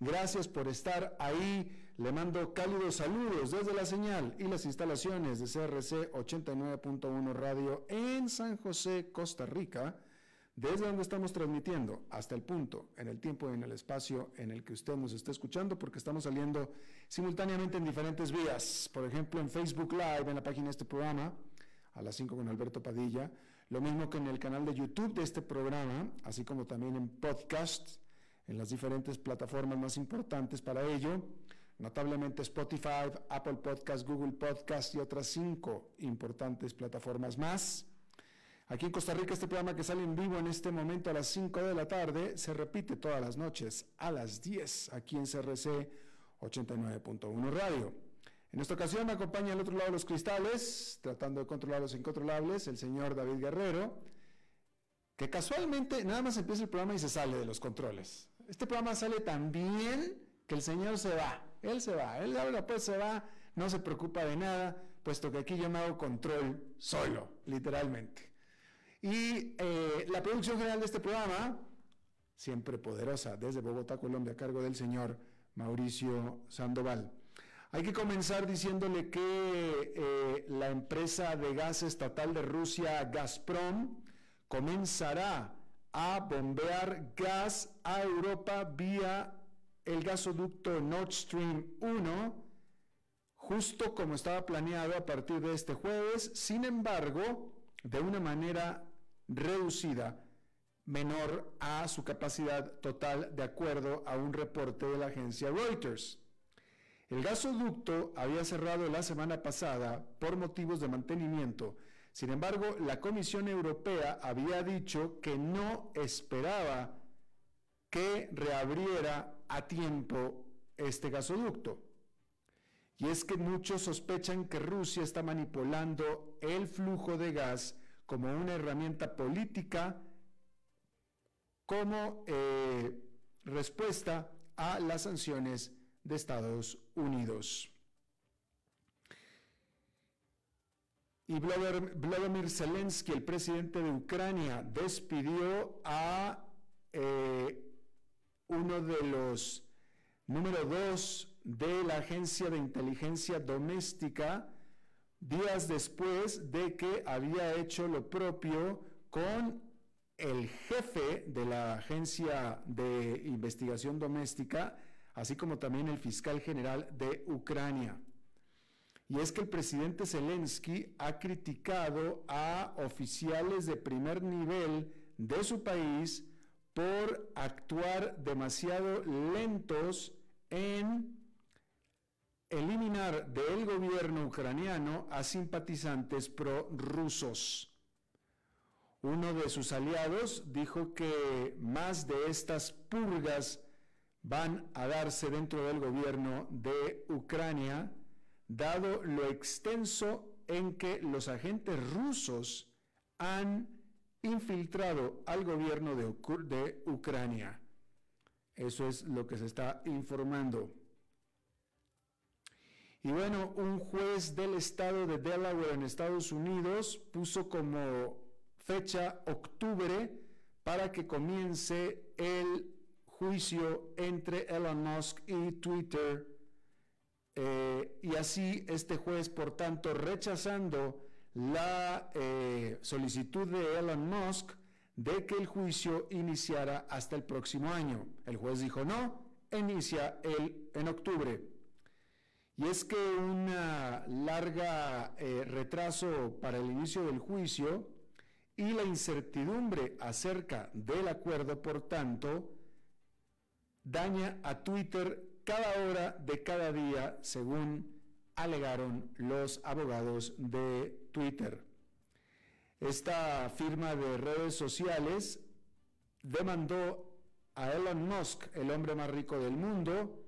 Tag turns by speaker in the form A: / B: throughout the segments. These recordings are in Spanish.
A: gracias por estar ahí. Le mando cálidos saludos desde la señal y las instalaciones de CRC 89.1 Radio en San José, Costa Rica, desde donde estamos transmitiendo hasta el punto, en el tiempo y en el espacio en el que usted nos está escuchando, porque estamos saliendo simultáneamente en diferentes vías. Por ejemplo, en Facebook Live, en la página de este programa a las 5 con Alberto Padilla, lo mismo que en el canal de YouTube de este programa, así como también en podcast, en las diferentes plataformas más importantes para ello, notablemente Spotify, Apple Podcast, Google Podcast y otras cinco importantes plataformas más. Aquí en Costa Rica este programa que sale en vivo en este momento a las 5 de la tarde se repite todas las noches a las 10 aquí en CRC 89.1 Radio. En esta ocasión me acompaña al otro lado de los cristales, tratando de controlar los incontrolables, el señor David Guerrero, que casualmente nada más empieza el programa y se sale de los controles. Este programa sale tan bien que el señor se va, él se va, él ahora pues se va, no se preocupa de nada, puesto que aquí yo me hago control solo, literalmente. Y eh, la producción general de este programa, siempre poderosa, desde Bogotá, Colombia, a cargo del señor Mauricio Sandoval. Hay que comenzar diciéndole que eh, la empresa de gas estatal de Rusia, Gazprom, comenzará a bombear gas a Europa vía el gasoducto Nord Stream 1, justo como estaba planeado a partir de este jueves, sin embargo, de una manera reducida, menor a su capacidad total, de acuerdo a un reporte de la agencia Reuters. El gasoducto había cerrado la semana pasada por motivos de mantenimiento. Sin embargo, la Comisión Europea había dicho que no esperaba que reabriera a tiempo este gasoducto. Y es que muchos sospechan que Rusia está manipulando el flujo de gas como una herramienta política como eh, respuesta a las sanciones de Estados Unidos. Y Vladimir Zelensky, el presidente de Ucrania, despidió a eh, uno de los número dos de la Agencia de Inteligencia Doméstica días después de que había hecho lo propio con el jefe de la Agencia de Investigación Doméstica, así como también el fiscal general de Ucrania. Y es que el presidente Zelensky ha criticado a oficiales de primer nivel de su país por actuar demasiado lentos en eliminar del gobierno ucraniano a simpatizantes prorrusos. Uno de sus aliados dijo que más de estas purgas van a darse dentro del gobierno de Ucrania, dado lo extenso en que los agentes rusos han infiltrado al gobierno de, Ucrania. Eso es lo que se está informando. Y bueno, un juez del estado de Delaware en Estados Unidos puso como fecha octubre para que comience el juicio entre Elon Musk y Twitter. Eh, y así este juez, por tanto, rechazando la eh, solicitud de Elon Musk de que el juicio iniciara hasta el próximo año. El juez dijo no, inicia el, en octubre. Y es que un larga eh, retraso para el inicio del juicio y la incertidumbre acerca del acuerdo, por tanto, daña a Twitter cada hora de cada día, según alegaron los abogados de Twitter. Esta firma de redes sociales demandó a Elon Musk, el hombre más rico del mundo,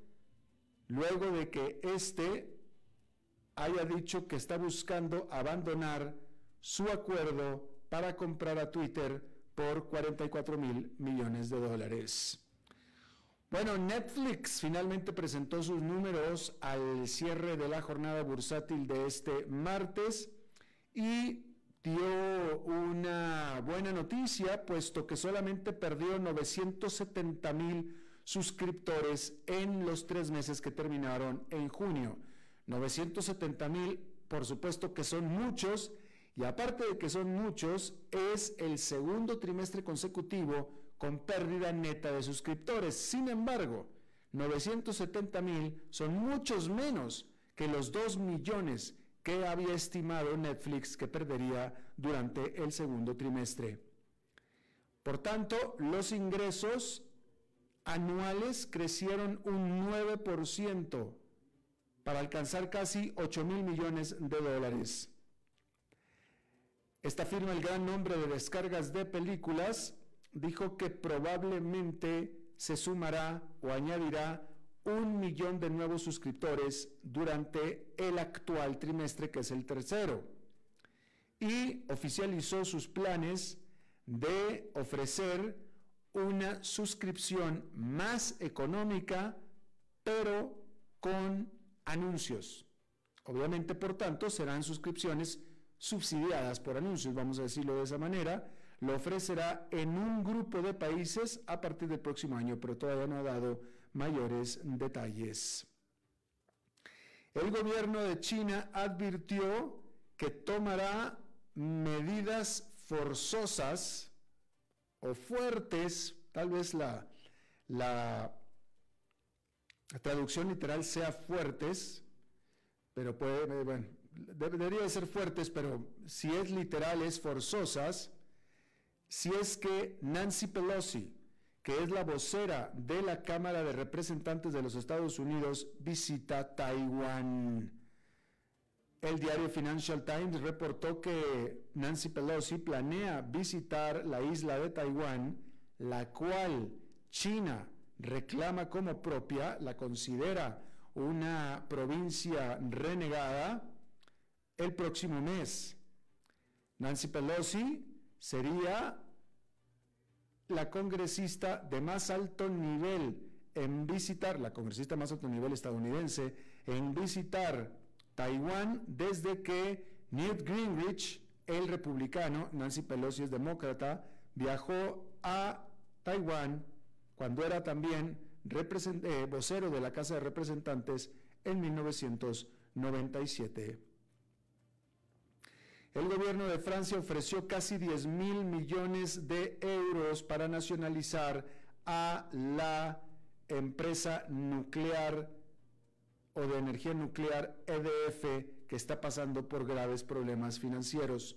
A: luego de que éste haya dicho que está buscando abandonar su acuerdo para comprar a Twitter por 44 mil millones de dólares. Bueno, Netflix finalmente presentó sus números al cierre de la jornada bursátil de este martes y dio una buena noticia, puesto que solamente perdió 970 mil suscriptores en los tres meses que terminaron en junio. 970 mil, por supuesto que son muchos, y aparte de que son muchos, es el segundo trimestre consecutivo con pérdida neta de suscriptores. Sin embargo, 970 mil son muchos menos que los 2 millones que había estimado Netflix que perdería durante el segundo trimestre. Por tanto, los ingresos anuales crecieron un 9% para alcanzar casi 8 mil millones de dólares. Esta firma, el gran nombre de descargas de películas, dijo que probablemente se sumará o añadirá un millón de nuevos suscriptores durante el actual trimestre, que es el tercero. Y oficializó sus planes de ofrecer una suscripción más económica, pero con anuncios. Obviamente, por tanto, serán suscripciones subsidiadas por anuncios, vamos a decirlo de esa manera. Lo ofrecerá en un grupo de países a partir del próximo año, pero todavía no ha dado mayores detalles. El gobierno de China advirtió que tomará medidas forzosas o fuertes, tal vez la, traducción literal sea fuertes, pero puede, bueno, debería ser fuertes, pero si es literal es forzosas, si es que Nancy Pelosi, que es la vocera de la Cámara de Representantes de los Estados Unidos, visita Taiwán. El diario Financial Times reportó que Nancy Pelosi planea visitar la isla de Taiwán, la cual China reclama como propia, la considera una provincia renegada, el próximo mes. Nancy Pelosi sería la congresista de más alto nivel en visitar, la congresista más alto nivel estadounidense, en visitar Taiwán desde que Newt Gingrich, el republicano, Nancy Pelosi es demócrata, viajó a Taiwán cuando era también eh, vocero de la Casa de Representantes en 1997. El gobierno de Francia ofreció casi 10 mil millones de euros para nacionalizar a la empresa nuclear o de energía nuclear EDF que está pasando por graves problemas financieros.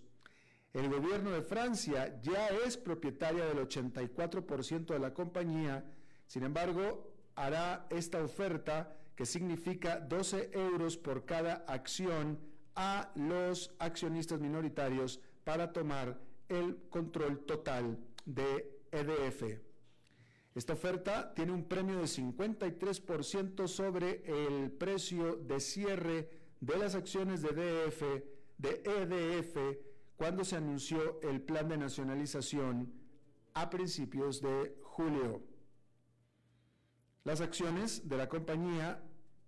A: El gobierno de Francia ya es propietaria del 84% de la compañía, sin embargo, hará esta oferta que significa 12 euros por cada acción a los accionistas minoritarios para tomar el control total de EDF. Esta oferta tiene un premio de 53% sobre el precio de cierre de las acciones de, EDF, de EDF cuando se anunció el plan de nacionalización a principios de julio. Las acciones de la compañía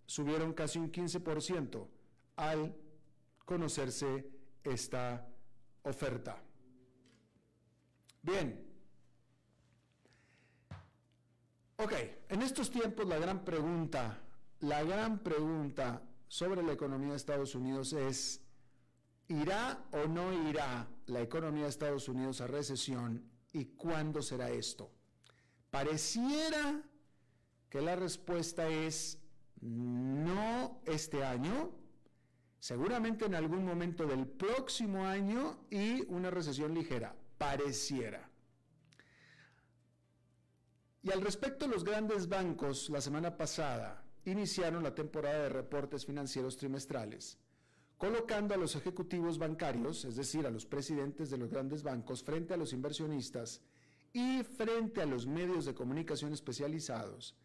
A: subieron casi un 15% al conocerse esta oferta. Bien, Ok, en estos tiempos la gran pregunta, la gran pregunta sobre la economía de Estados Unidos es, ¿irá o no irá la economía de Estados Unidos a recesión y cuándo será esto? Pareciera que la respuesta es no este año, seguramente en algún momento del próximo año y una recesión ligera, pareciera. Y al respecto, los grandes bancos la semana pasada iniciaron la temporada de reportes financieros trimestrales, colocando a los ejecutivos bancarios, es decir, a los presidentes de los grandes bancos, frente a los inversionistas y frente a los medios de comunicación especializados,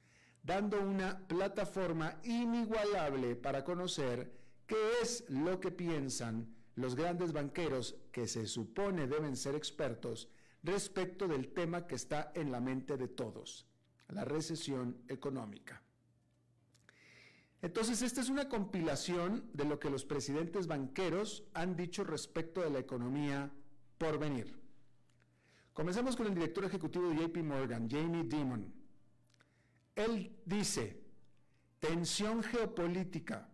A: dando una plataforma inigualable para conocer qué es lo que piensan los grandes banqueros que se supone deben ser expertos respecto del tema que está en la mente de todos, la recesión económica. Entonces, esta es una compilación de lo que los presidentes banqueros han dicho respecto de la economía por venir. Comencemos con el director ejecutivo de JP Morgan, Jamie Dimon. Él dice, tensión geopolítica,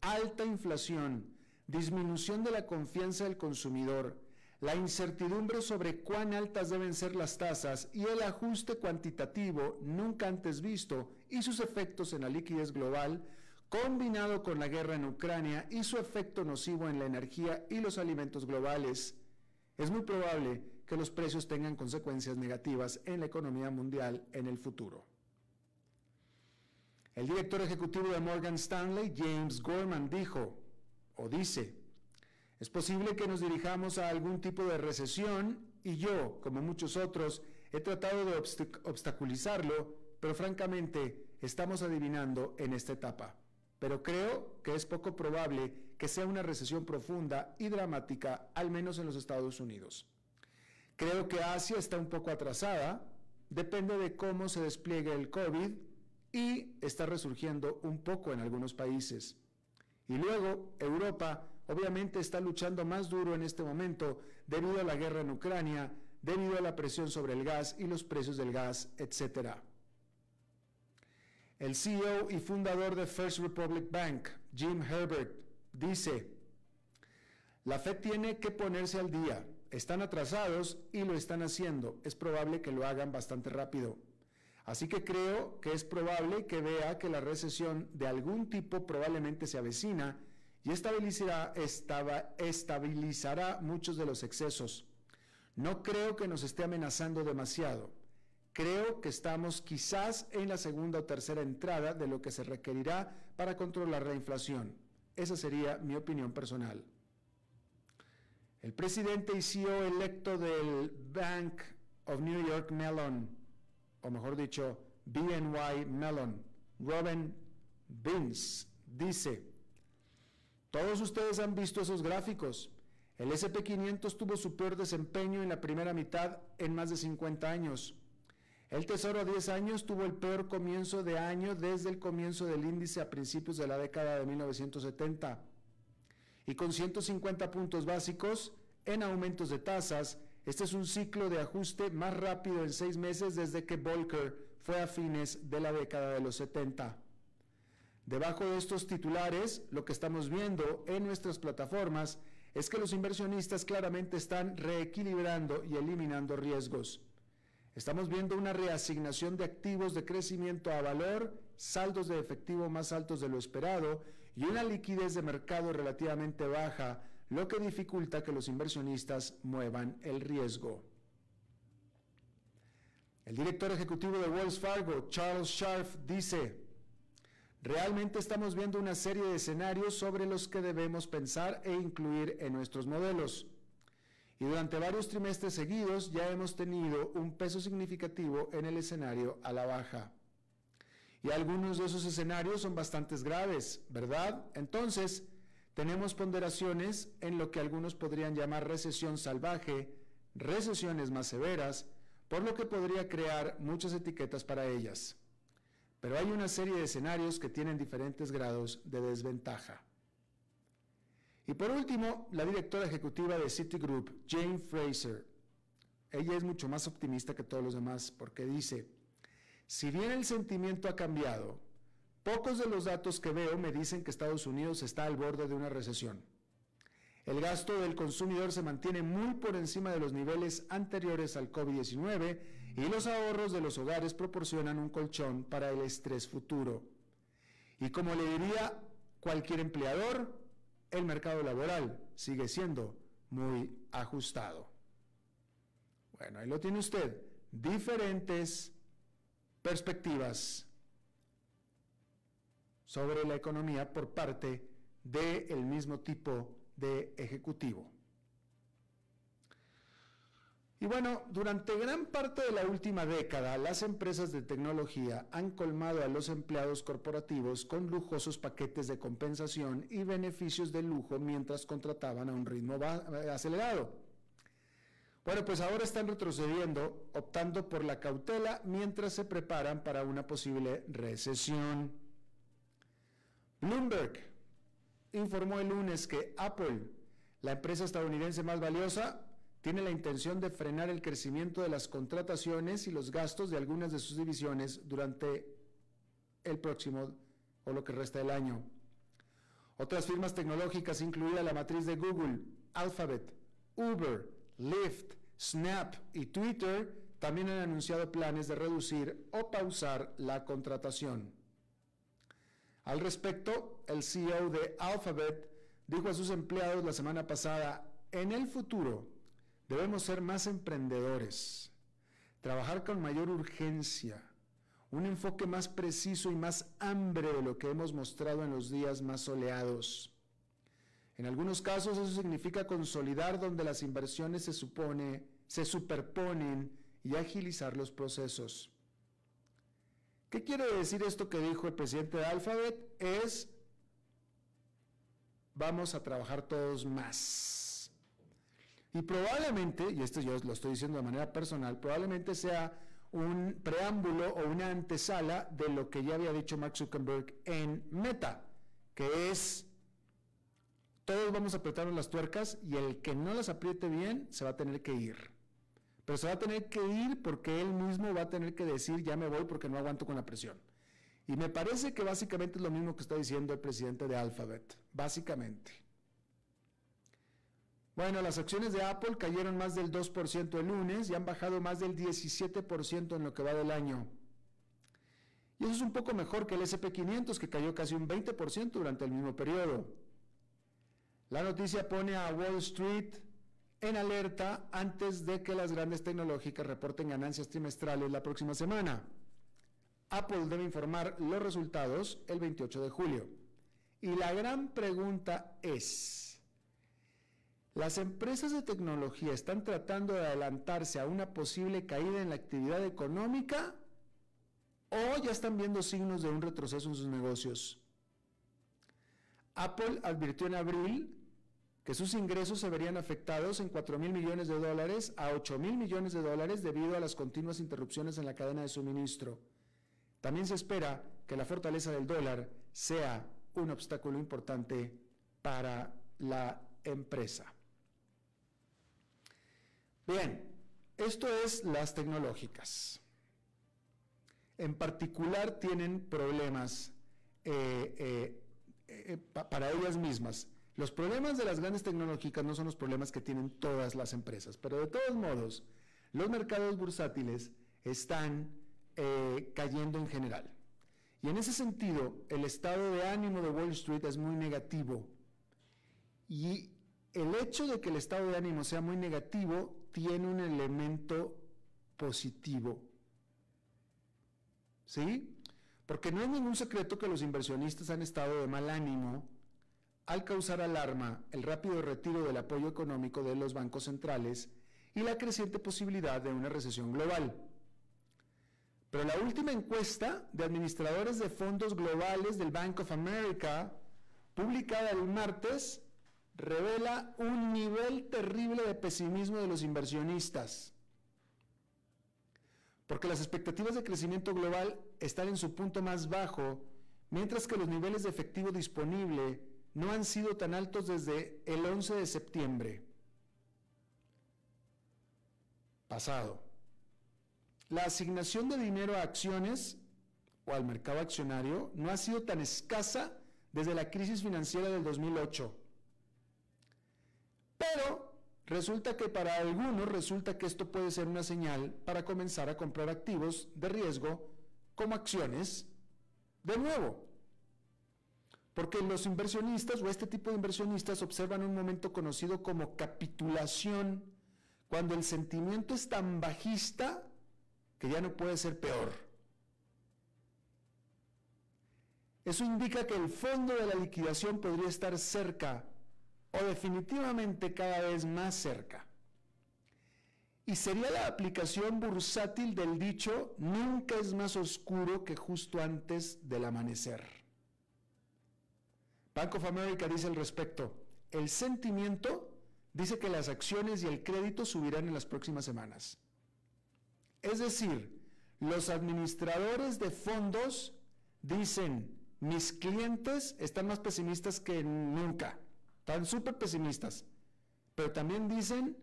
A: alta inflación, disminución de la confianza del consumidor, la incertidumbre sobre cuán altas deben ser las tasas y el ajuste cuantitativo nunca antes visto y sus efectos en la liquidez global, combinado con la guerra en Ucrania y su efecto nocivo en la energía y los alimentos globales, es muy probable que los precios tengan consecuencias negativas en la economía mundial en el futuro. El director ejecutivo de Morgan Stanley, James Gorman, dijo o dice, es posible que nos dirijamos a algún tipo de recesión y yo, como muchos otros, he tratado de obstaculizarlo, pero francamente estamos adivinando en esta etapa. Pero creo que es poco probable que sea una recesión profunda y dramática, al menos en los Estados Unidos. Creo que Asia está un poco atrasada, depende de cómo se despliegue el COVID y está resurgiendo un poco en algunos países. Y luego Europa obviamente está luchando más duro en este momento debido a la guerra en Ucrania, debido a la presión sobre el gas y los precios del gas, etc. El CEO y fundador de First Republic Bank, Jim Herbert, dice, la Fed tiene que ponerse al día. Están atrasados y lo están haciendo. Es probable que lo hagan bastante rápido. Así que creo que es probable que vea que la recesión de algún tipo probablemente se avecina y estabilizará, estabilizará muchos de los excesos. No creo que nos esté amenazando demasiado. Creo que estamos quizás en la segunda o tercera entrada de lo que se requerirá para controlar la inflación. Esa sería mi opinión personal. El presidente y CEO electo del Bank of New York Mellon, o mejor dicho, BNY Mellon, Robin Vince, dice, todos ustedes han visto esos gráficos. El SP500 tuvo su peor desempeño en la primera mitad en más de 50 años. El Tesoro a 10 años tuvo el peor comienzo de año desde el comienzo del índice a principios de la década de 1970. Y con 150 puntos básicos en aumentos de tasas, este es un ciclo de ajuste más rápido en seis meses desde que Volcker fue a fines de la década de los 70. Debajo de estos titulares, lo que estamos viendo en nuestras plataformas es que los inversionistas claramente están reequilibrando y eliminando riesgos. Estamos viendo una reasignación de activos de crecimiento a valor, saldos de efectivo más altos de lo esperado y una liquidez de mercado relativamente baja, lo que dificulta que los inversionistas muevan el riesgo. El director ejecutivo de Wells Fargo, Charles Scharf, dice, Realmente estamos viendo una serie de escenarios sobre los que debemos pensar e incluir en nuestros modelos. Y durante varios trimestres seguidos ya hemos tenido un peso significativo en el escenario a la baja. Y algunos de esos escenarios son bastante graves, ¿verdad? Entonces, tenemos ponderaciones en lo que algunos podrían llamar recesión salvaje, recesiones más severas, por lo que podría crear muchas etiquetas para ellas. Pero hay una serie de escenarios que tienen diferentes grados de desventaja. Y por último, la directora ejecutiva de Citigroup, Jane Fraser. Ella es mucho más optimista que todos los demás porque dice, Si bien el sentimiento ha cambiado, pocos de los datos que veo me dicen que Estados Unidos está al borde de una recesión. El gasto del consumidor se mantiene muy por encima de los niveles anteriores al COVID-19 y los ahorros de los hogares proporcionan un colchón para el estrés futuro. Y como le diría cualquier empleador, el mercado laboral sigue siendo muy ajustado. Bueno, ahí lo tiene usted. Diferentes perspectivas sobre la economía por parte del mismo tipo de ejecutivo. Y bueno, durante gran parte de la última década, las empresas de tecnología han colmado a los empleados corporativos con lujosos paquetes de compensación y beneficios de lujo mientras contrataban a un ritmo acelerado. Bueno, pues ahora están retrocediendo, optando por la cautela mientras se preparan para una posible recesión. Bloomberg informó el lunes que Apple, la empresa estadounidense más valiosa, tiene la intención de frenar el crecimiento de las contrataciones y los gastos de algunas de sus divisiones durante el próximo o lo que resta del año. Otras firmas tecnológicas, incluida la matriz de Google, Alphabet, Uber, Lyft, Snap y Twitter, también han anunciado planes de reducir o pausar la contratación. Al respecto, el CEO de Alphabet dijo a sus empleados la semana pasada, en el futuro debemos ser más emprendedores, trabajar con mayor urgencia, un enfoque más preciso y más hambre de lo que hemos mostrado en los días más soleados. En algunos casos eso significa consolidar donde las inversiones se supone, se superponen y agilizar los procesos. ¿Qué quiere decir esto que dijo el presidente de Alphabet? Es, vamos a trabajar todos más. Y probablemente, y esto yo lo estoy diciendo de manera personal, probablemente sea un preámbulo o una antesala de lo que ya había dicho Mark Zuckerberg en Meta, que es, todos vamos a apretarnos las tuercas y el que no las apriete bien se va a tener que ir pero se va a tener que ir porque él mismo va a tener que decir ya me voy porque no aguanto con la presión. Y me parece que básicamente es lo mismo que está diciendo el presidente de Alphabet, básicamente. Bueno, las acciones de Apple cayeron más del 2% el lunes y han bajado más del 17% en lo que va del año. Y eso es un poco mejor que el SP500 que cayó casi un 20% durante el mismo periodo. La noticia pone a Wall Street en alerta antes de que las grandes tecnológicas reporten ganancias trimestrales la próxima semana. Apple debe informar los resultados el 28 de julio. Y la gran pregunta es, ¿las empresas de tecnología están tratando de adelantarse a una posible caída en la actividad económica o ya están viendo signos de un retroceso en sus negocios? Apple advirtió en abril que sus ingresos se verían afectados en 4 mil millones de dólares a 8 mil millones de dólares debido a las continuas interrupciones en la cadena de suministro. También se espera que la fortaleza del dólar sea un obstáculo importante para la empresa. Bien, esto es las tecnológicas. En particular tienen problemas eh, eh, eh, para ellas mismas los problemas de las grandes tecnológicas no son los problemas que tienen todas las empresas, pero de todos modos, los mercados bursátiles están eh, cayendo en general. Y en ese sentido, el estado de ánimo de Wall Street es muy negativo. Y el hecho de que el estado de ánimo sea muy negativo tiene un elemento positivo. ¿Sí? Porque no es ningún secreto que los inversionistas han estado de mal ánimo al causar alarma el rápido retiro del apoyo económico de los bancos centrales y la creciente posibilidad de una recesión global. Pero la última encuesta de administradores de fondos globales del Bank of America, publicada el martes, revela un nivel terrible de pesimismo de los inversionistas. Porque las expectativas de crecimiento global están en su punto más bajo, mientras que los niveles de efectivo disponible no han sido tan altos desde el 11 de septiembre pasado. la asignación de dinero a acciones o al mercado accionario no ha sido tan escasa desde la crisis financiera del 2008. Pero resulta que para algunos resulta que esto puede ser una señal para comenzar a comprar activos de riesgo como acciones de nuevo. Porque los inversionistas o este tipo de inversionistas observan un momento conocido como capitulación, cuando el sentimiento es tan bajista que ya no puede ser peor. Eso indica que el fondo de la liquidación podría estar cerca o definitivamente cada vez más cerca. Y sería la aplicación bursátil del dicho, nunca es más oscuro que justo antes del amanecer. Bank of America dice al respecto, el sentimiento dice que las acciones y el crédito subirán en las próximas semanas. Es decir, los administradores de fondos dicen, mis clientes están más pesimistas que nunca, están súper pesimistas, pero también dicen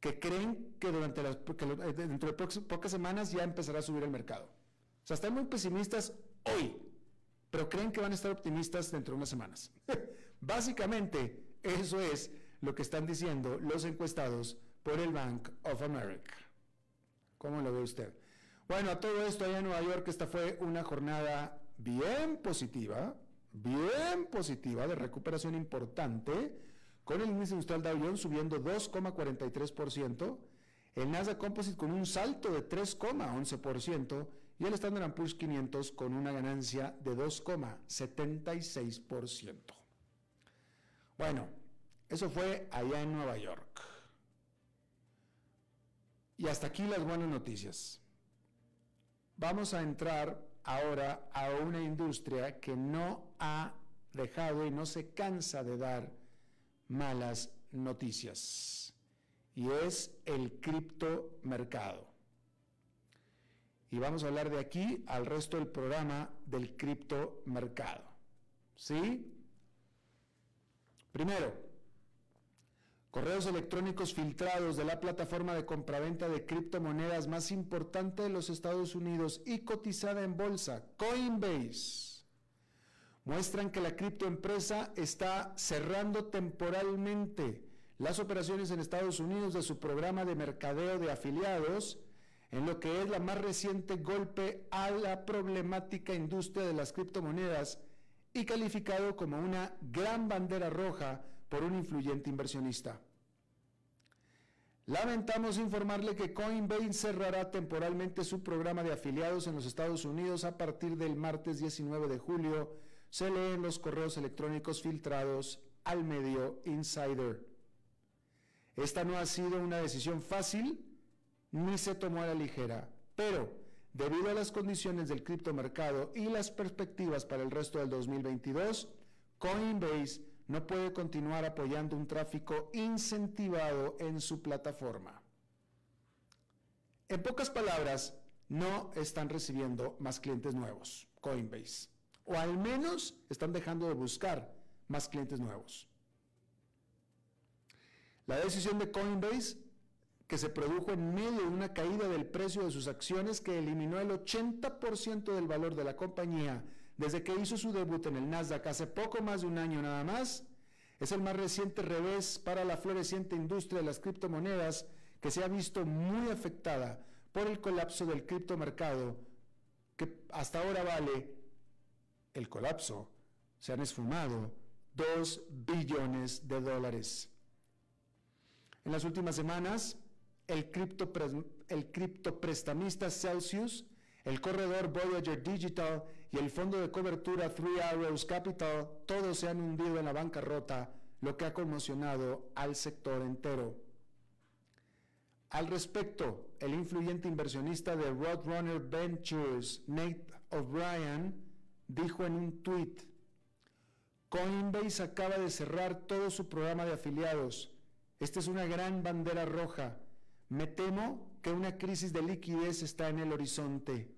A: que creen que durante las, eh, dentro de pocas semanas ya empezará a subir el mercado. O sea, están muy pesimistas hoy, pero creen que van a estar optimistas dentro de unas semanas. Básicamente, eso es lo que están diciendo los encuestados por el Bank of America. ¿Cómo lo ve usted? Bueno, a todo esto allá en Nueva York, esta fue una jornada bien positiva, bien positiva, de recuperación importante, con el índice industrial Dow Jones subiendo 2,43%, el Nasdaq Composite con un salto de 3,11% y el Standard Poor's 500 con una ganancia de 2,76%. Bueno, eso fue allá en Nueva York. Y hasta aquí las buenas noticias. Vamos a entrar ahora a una industria que no ha dejado y no se cansa de dar malas noticias. Y es el criptomercado. Y vamos a hablar de aquí al resto del programa del criptomercado. ¿Sí? Primero, correos electrónicos filtrados de la plataforma de compraventa de criptomonedas más importante de los Estados Unidos y cotizada en bolsa, Coinbase, muestran que la criptoempresa está cerrando temporalmente las operaciones en Estados Unidos de su programa de mercadeo de afiliados, en lo que es la más reciente golpe a la problemática industria de las criptomonedas y calificado como una gran bandera roja por un influyente inversionista. Lamentamos informarle que Coinbase cerrará temporalmente su programa de afiliados en los Estados Unidos a partir del martes 19 de julio, se leen los correos electrónicos filtrados al medio Insider. Esta no ha sido una decisión fácil ni se tomó a la ligera, pero debido a las condiciones del criptomercado y las perspectivas para el resto del 2022, Coinbase no puede continuar apoyando un tráfico incentivado en su plataforma. En pocas palabras, no están recibiendo más clientes nuevos, Coinbase, o al menos están dejando de buscar más clientes nuevos. La decisión de Coinbase, que se produjo en medio de una caída del precio de sus acciones que eliminó el 80% del valor de la compañía desde que hizo su debut en el Nasdaq hace poco más de un año nada más, es el más reciente revés para la floreciente industria de las criptomonedas que se ha visto muy afectada por el colapso del criptomercado, que hasta ahora vale el colapso, se han esfumado 2 billones de dólares. En las últimas semanas, el, el criptoprestamista Celsius el corredor Voyager Digital y el fondo de cobertura Three Arrows Capital, todos se han hundido en la bancarrota, lo que ha conmocionado al sector entero. Al respecto, el influyente inversionista de Roadrunner Ventures, Nate O'Brien, dijo en un tuit, Coinbase acaba de cerrar todo su programa de afiliados. Esta es una gran bandera roja. Me temo que una crisis de liquidez está en el horizonte.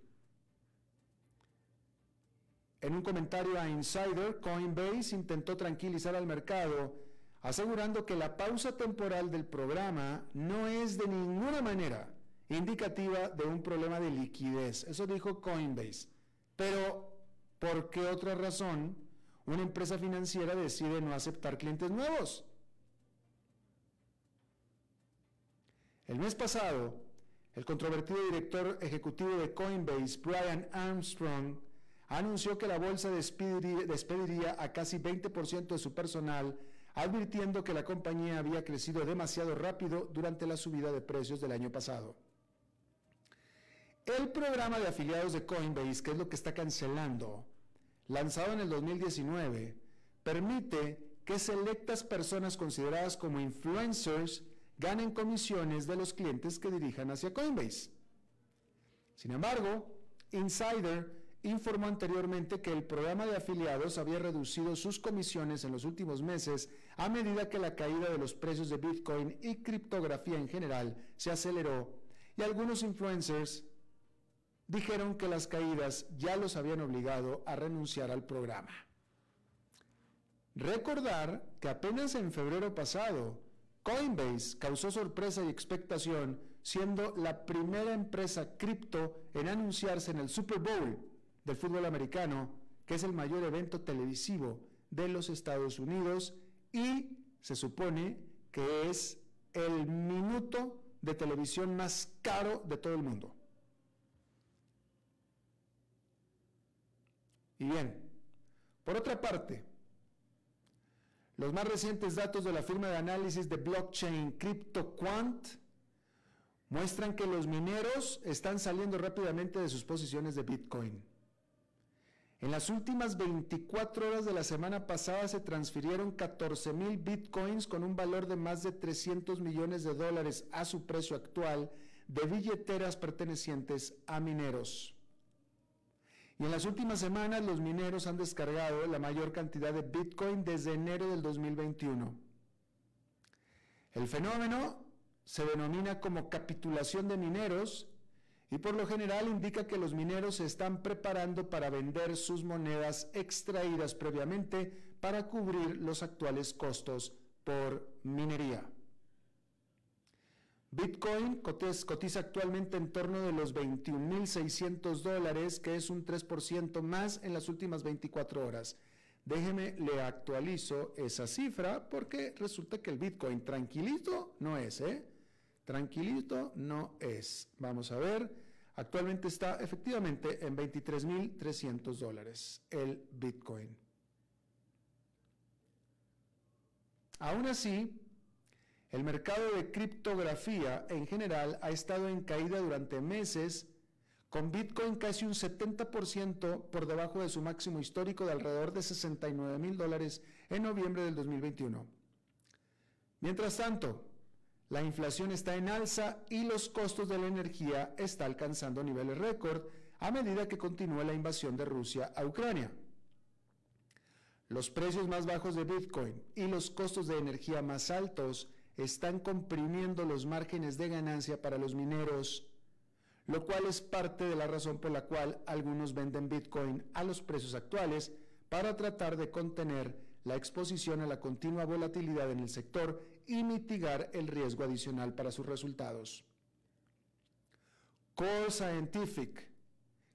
A: En un comentario a Insider, Coinbase intentó tranquilizar al mercado asegurando que la pausa temporal del programa no es de ninguna manera indicativa de un problema de liquidez. Eso dijo Coinbase. Pero, ¿por qué otra razón una empresa financiera decide no aceptar clientes nuevos? El mes pasado, el controvertido director ejecutivo de Coinbase, Brian Armstrong, anunció que la bolsa despediría, a casi 20% de su personal, advirtiendo que la compañía había crecido demasiado rápido durante la subida de precios del año pasado. El programa de afiliados de Coinbase, que es lo que está cancelando, lanzado en el 2019, permite que selectas personas consideradas como influencers ganen comisiones de los clientes que dirijan hacia Coinbase. Sin embargo, Insider informó anteriormente que el programa de afiliados había reducido sus comisiones en los últimos meses a medida que la caída de los precios de Bitcoin y criptografía en general se aceleró y algunos influencers dijeron que las caídas ya los habían obligado a renunciar al programa. Recordar que apenas en febrero pasado, Coinbase causó sorpresa y expectación siendo la primera empresa cripto en anunciarse en el Super Bowl del fútbol americano, que es el mayor evento televisivo de los Estados Unidos y se supone que es el minuto de televisión más caro de todo el mundo. Y bien, por otra parte, los más recientes datos de la firma de análisis de blockchain CryptoQuant muestran que los mineros están saliendo rápidamente de sus posiciones de Bitcoin. En las últimas 24 horas de la semana pasada se transfirieron 14 mil bitcoins con un valor de más de 300 millones de dólares a su precio actual de billeteras pertenecientes a mineros. Y en las últimas semanas los mineros han descargado la mayor cantidad de Bitcoin desde enero del 2021. El fenómeno se denomina como capitulación de mineros y por lo general indica que los mineros se están preparando para vender sus monedas extraídas previamente para cubrir los actuales costos por minería. Bitcoin cotiza actualmente en torno de los 21.600 dólares, que es un 3% más en las últimas 24 horas. Déjeme, le actualizo esa cifra porque resulta que el Bitcoin tranquilito no es, ¿eh? Tranquilito no es. Vamos a ver, actualmente está efectivamente en 23.300 dólares el Bitcoin. Aún así, el mercado de criptografía en general ha estado en caída durante meses, con Bitcoin casi un 70% por debajo de su máximo histórico de alrededor de 69 mil dólares en noviembre del 2021. Mientras tanto, la inflación está en alza y los costos de la energía están alcanzando niveles récord a medida que continúa la invasión de Rusia a Ucrania. Los precios más bajos de Bitcoin y los costos de energía más altos están comprimiendo los márgenes de ganancia para los mineros, lo cual es parte de la razón por la cual algunos venden Bitcoin a los precios actuales para tratar de contener la exposición a la continua volatilidad en el sector y mitigar el riesgo adicional para sus resultados. Core Scientific,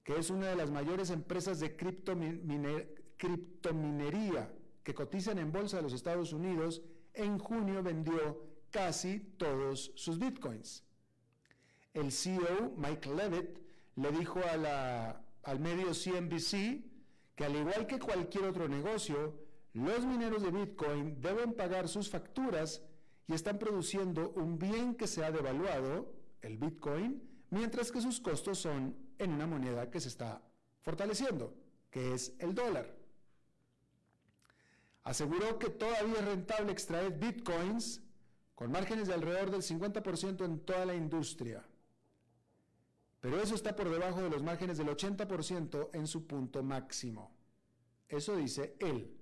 A: que es una de las mayores empresas de criptominería que cotizan en bolsa de los Estados Unidos, en junio vendió casi todos sus bitcoins. El CEO, Mike Levitt, le dijo al medio CNBC que al igual que cualquier otro negocio, los mineros de Bitcoin deben pagar sus facturas y están produciendo un bien que se ha devaluado, el Bitcoin, mientras que sus costos son en una moneda que se está fortaleciendo, que es el dólar. Aseguró que todavía es rentable extraer Bitcoins con márgenes de alrededor del 50% en toda la industria. Pero eso está por debajo de los márgenes del 80% en su punto máximo. Eso dice él.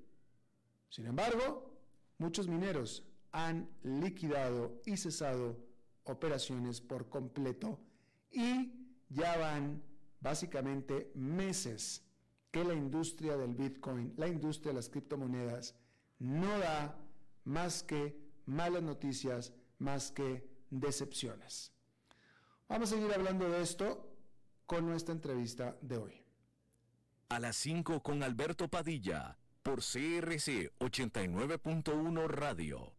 A: Sin embargo, muchos mineros han liquidado y cesado operaciones por completo y ya van básicamente meses que la industria del Bitcoin, la industria de las criptomonedas, no da más que malas noticias, más que decepciones. Vamos a seguir hablando de esto con nuestra entrevista de hoy.
B: A las 5 con Alberto Padilla, por CRC 89.1 Radio.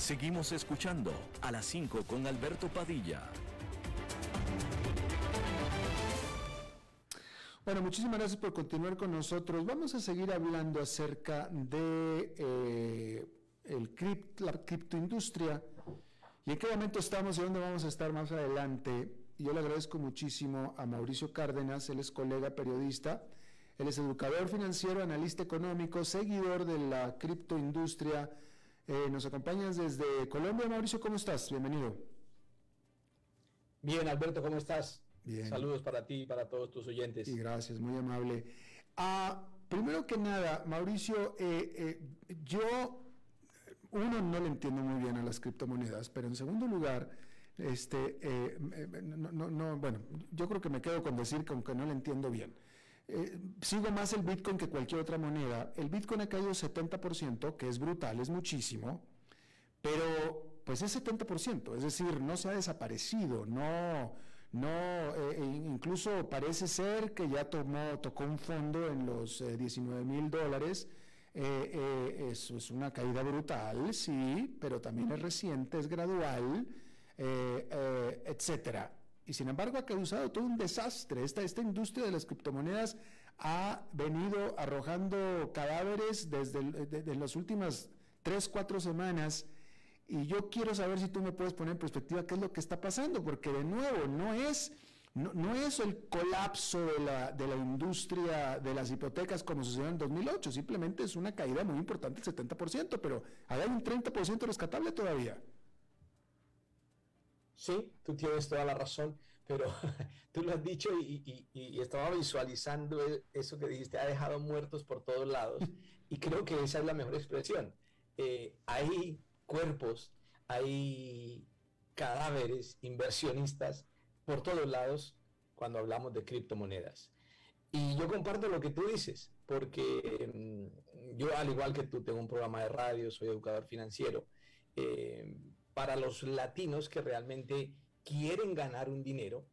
B: Seguimos escuchando a las 5 con Alberto Padilla.
A: Bueno, muchísimas gracias por continuar con nosotros. Vamos a seguir hablando acerca de eh, el la criptoindustria y en qué momento estamos y dónde vamos a estar más adelante. Yo le agradezco muchísimo a Mauricio Cárdenas, él es colega periodista, él es educador financiero, analista económico, seguidor de la criptoindustria eh, nos acompañas desde Colombia. Mauricio, ¿cómo estás? Bienvenido.
C: Bien, Alberto, ¿cómo estás? Bien. Saludos para ti y para todos tus oyentes.
A: Y gracias, muy amable. Ah, primero que nada, Mauricio, eh, eh, yo, uno, no le entiendo muy bien a las criptomonedas, pero en segundo lugar, este, no, bueno, yo creo que me quedo con decir que aunque no le entiendo bien. Eh, sigo más el Bitcoin que cualquier otra moneda. El Bitcoin ha caído 70%, que es brutal, es muchísimo, pero pues es 70%, es decir, no se ha desaparecido, no, no, eh, incluso parece ser que ya tomó, tocó un fondo en los 19 eh, mil dólares. eso es una caída brutal, sí, pero también es reciente, es gradual, etcétera y sin embargo ha causado todo un desastre. Esta, esta industria de las criptomonedas ha venido arrojando cadáveres desde las últimas tres, cuatro semanas. Y yo quiero saber si tú me puedes poner en perspectiva qué es lo que está pasando, porque de nuevo no es, no, es el colapso de la, de la industria de las hipotecas como sucedió en 2008, simplemente es una caída muy importante, el 70%, pero hay un 30% rescatable todavía.
C: Sí, tú tienes toda la razón, pero tú lo has dicho y, estaba visualizando e, eso que dijiste, ha dejado muertos por todos lados. Y creo que esa es la mejor expresión. Eh, hay cuerpos, hay cadáveres, inversionistas por todos lados cuando hablamos de criptomonedas. Y yo comparto lo que tú dices, porque mm, yo, al igual que tú, tengo un programa de radio, soy educador financiero. Eh, para los latinos que realmente quieren ganar un dinero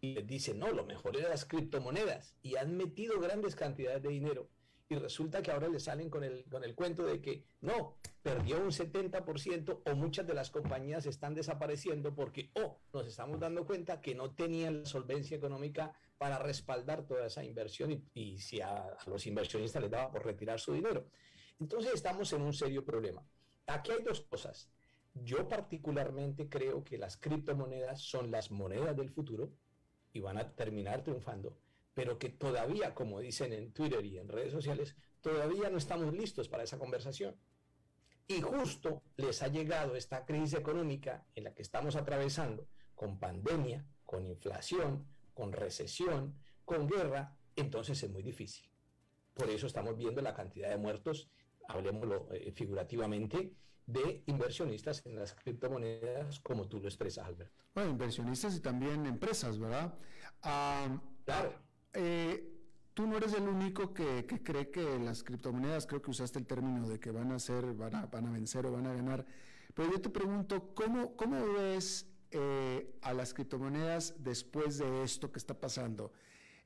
C: y les dicen, no, lo mejor es las criptomonedas y han metido grandes cantidades de dinero y resulta que ahora le salen con el, con el cuento de que no, perdió un 70% o muchas de las compañías están desapareciendo porque, oh, nos estamos dando cuenta que no tenían solvencia económica para respaldar toda esa inversión y, y si a los inversionistas les daba por retirar su dinero. Entonces estamos en un serio problema. Aquí hay dos cosas. Yo particularmente creo que las criptomonedas son las monedas del futuro y van a terminar triunfando, pero que todavía, como dicen en Twitter y en redes sociales, todavía no estamos listos para esa conversación. Y justo les ha llegado esta crisis económica en la que estamos atravesando, con pandemia, con inflación, con recesión, con guerra, entonces es muy difícil. Por eso estamos viendo la cantidad de muertos, hablemoslo eh, figurativamente, de inversionistas en las criptomonedas, como tú lo expresas, Alberto.
A: Bueno, inversionistas y también empresas, ¿verdad?
C: Ah, claro.
A: Eh, tú no eres el único que, cree que las criptomonedas, creo que usaste el término de que van a ser, van a, van a vencer o van a ganar, pero yo te pregunto, ¿cómo, cómo ves eh, a las criptomonedas después de esto que está pasando?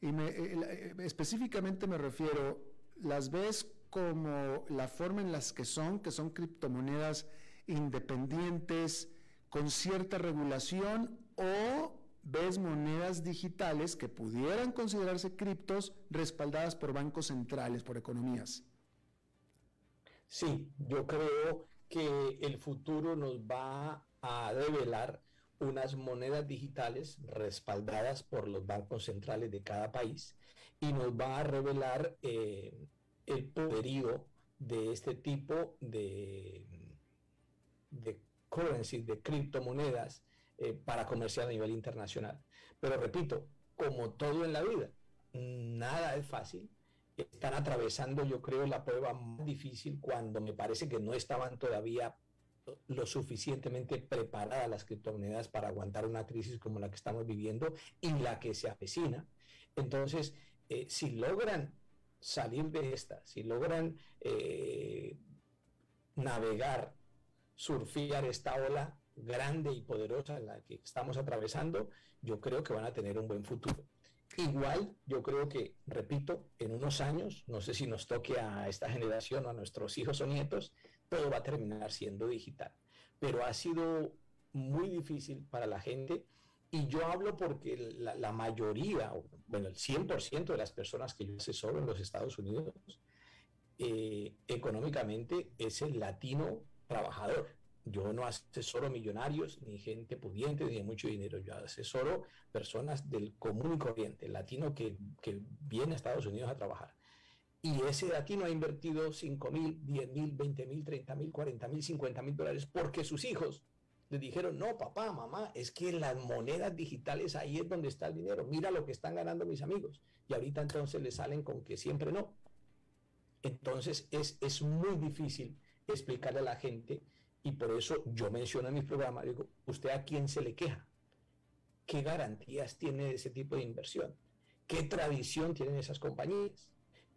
A: Y me, eh, específicamente me refiero, ¿las ves como la forma en las que son, que son criptomonedas independientes, con cierta regulación, o ves monedas digitales que pudieran considerarse criptos respaldadas por bancos centrales, por economías?
C: Sí, yo creo que el futuro nos va a revelar unas monedas digitales respaldadas por los bancos centrales de cada país y nos va a revelar eh, el poderío de este tipo de, de de criptomonedas eh, para comerciar a nivel internacional. Pero repito, como todo en la vida, nada es fácil. Están atravesando, yo creo, la prueba más difícil cuando me parece que no estaban todavía lo suficientemente preparadas las criptomonedas para aguantar una crisis como la que estamos viviendo y la que se avecina. Entonces, eh, si logran salir de esta, si logran eh, navegar, surfear esta ola grande y poderosa en la que estamos atravesando, yo creo que van a tener un buen futuro. Igual, yo creo que, repito, en unos años, no sé si nos toque a esta generación o a nuestros hijos o nietos, todo va a terminar siendo digital. Pero ha sido muy difícil para la gente y yo hablo porque la, mayoría, bueno, el 100% de las personas que yo asesoro en los Estados Unidos, eh, económicamente es el latino trabajador. Yo no asesoro millonarios, ni gente pudiente, ni mucho dinero. Yo asesoro personas del común y corriente, latino que, que viene a Estados Unidos a trabajar. Y ese latino ha invertido 5 mil, 10 mil, 20 mil, 30 mil, 40 mil, 50 mil dólares porque sus hijos le dijeron, no, papá, mamá, es que en las monedas digitales ahí es donde está el dinero, mira lo que están ganando mis amigos. Y ahorita entonces le salen con que siempre no. Entonces es, es muy difícil explicarle a la gente y por eso yo menciono en mi programa, digo, ¿usted a quién se le queja? ¿Qué garantías tiene ese tipo de inversión? ¿Qué tradición tienen esas compañías?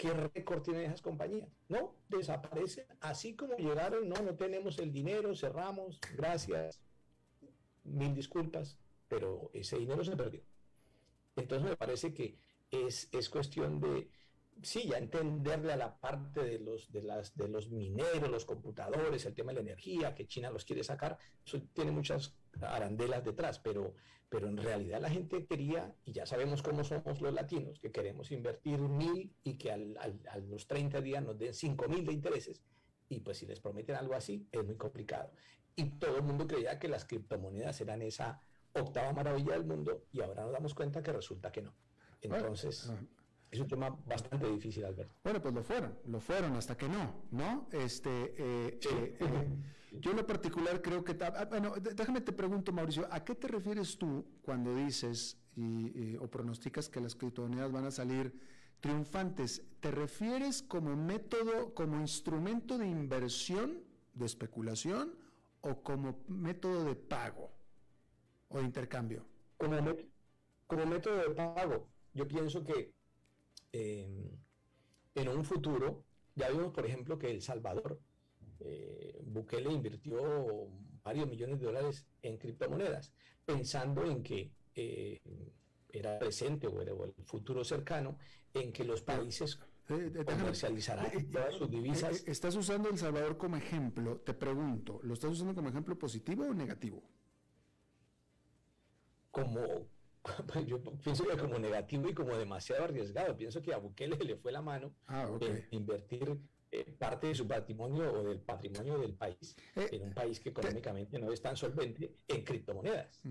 C: ¿Qué récord tienen esas compañías? No, desaparecen así como llegaron, no, no tenemos el dinero, cerramos, gracias, mil disculpas, pero ese dinero se perdió. Entonces me parece que es, es cuestión de, sí, ya entenderle a la parte de los, de, las, de los mineros, los computadores, el tema de la energía, que China los quiere sacar, eso tiene muchas arandelas detrás, pero, pero en realidad la gente quería, y ya sabemos cómo somos los latinos, que queremos invertir mil y que al, a los 30 días nos den cinco mil de intereses, y pues si les prometen algo así, es muy complicado. Y todo el mundo creía que las criptomonedas eran esa octava maravilla del mundo, y ahora nos damos cuenta que resulta que no. Entonces... Ah, es un tema bastante difícil, Alberto.
A: Bueno, pues lo fueron, lo fueron hasta que no, ¿no? Este, eh, eh, eh, yo en lo particular creo que, ah, bueno, déjame te pregunto, Mauricio, ¿a qué te refieres tú cuando dices y, o pronosticas que las criptomonedas van a salir triunfantes? ¿Te refieres como método, como instrumento de inversión, de especulación, o como método de pago o de intercambio?
C: Como, como método de pago. Yo pienso que en un futuro, ya vimos, por ejemplo, que El Salvador, eh, Bukele invirtió varios millones de dólares en criptomonedas, pensando en que eh, era presente o era el futuro cercano, en que los países eh, comercializarán todas sus divisas.
A: Estás usando El Salvador como ejemplo, te pregunto, ¿lo estás usando como ejemplo positivo o negativo?
C: Como, yo pienso que como negativo y como demasiado arriesgado. Pienso que a Bukele le fue la mano ah, invertir eh, parte de su patrimonio o del patrimonio del país eh, en un país que económicamente no es tan solvente en criptomonedas.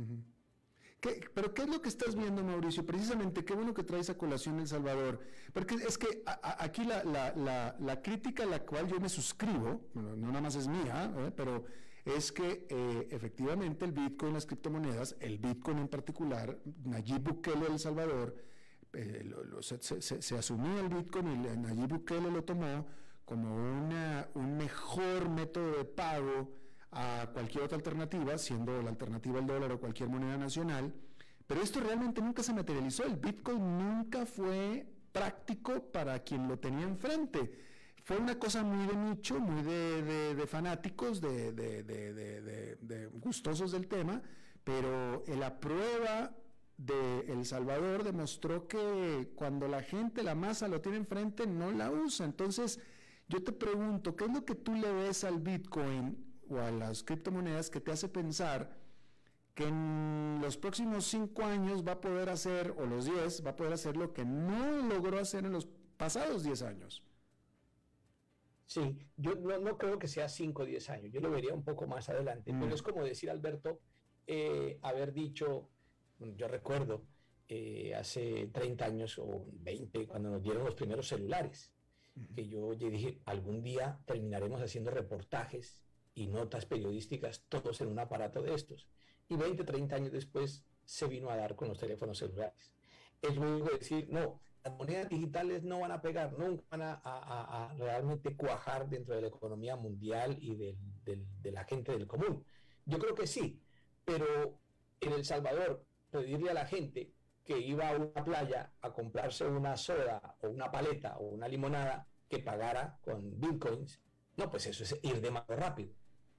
A: pero ¿qué es lo que estás viendo, Mauricio? Precisamente, qué bueno que traes a colación El Salvador, porque es que aquí la, la, la, crítica a la cual yo me suscribo, no nada más es mía, ¿eh? pero es que eh, efectivamente el Bitcoin, las criptomonedas, el Bitcoin en particular, Nayib Bukele de El Salvador, eh, se, asumió el Bitcoin y Nayib Bukele lo tomó como una, un mejor método de pago a cualquier otra alternativa, siendo la alternativa el dólar o cualquier moneda nacional, pero esto realmente nunca se materializó, el Bitcoin nunca fue práctico para quien lo tenía enfrente. Fue una cosa muy de nicho, muy de, fanáticos, de, de, gustosos del tema, pero la prueba de El Salvador demostró que cuando la gente, la masa lo tiene enfrente, no la usa. Entonces, yo te pregunto, ¿qué es lo que tú le ves al Bitcoin o a las criptomonedas que te hace pensar que en los próximos cinco años va a poder hacer, o los diez, va a poder hacer lo que no logró hacer en los pasados diez años?
C: Sí, yo no, creo que sea cinco o diez años, yo lo vería un poco más adelante, pero mm. es como decir, Alberto, eh, haber dicho, yo recuerdo eh, hace 30 años o 20, cuando nos dieron los primeros celulares, que yo dije, algún día terminaremos haciendo reportajes y notas periodísticas, todos en un aparato de estos. Y 20, 30 años después se vino a dar con los teléfonos celulares. Es luego decir, no, las monedas digitales no van a pegar, nunca van a, realmente cuajar dentro de la economía mundial y de la gente del común. Yo creo que sí, pero en El Salvador, pedirle a la gente que iba a una playa a comprarse una soda o una paleta o una limonada que pagara con bitcoins, no, pues eso es ir demasiado rápido.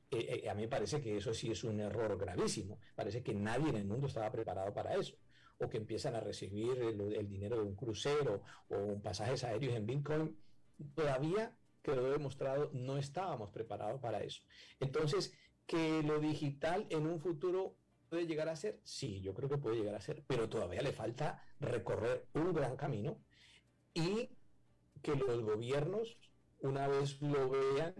C: Eh, eh, a mí me parece que eso sí es un error gravísimo. Parece que nadie en el mundo estaba preparado para eso. O que empiezan a recibir el, dinero de un crucero o un pasajes aéreos en Bitcoin. Todavía quedó demostrado, no estábamos preparados para eso. Entonces, que lo digital en un futuro puede llegar a ser, sí, yo creo que puede llegar a ser, pero todavía le falta recorrer un gran camino y que los gobiernos, una vez lo vean,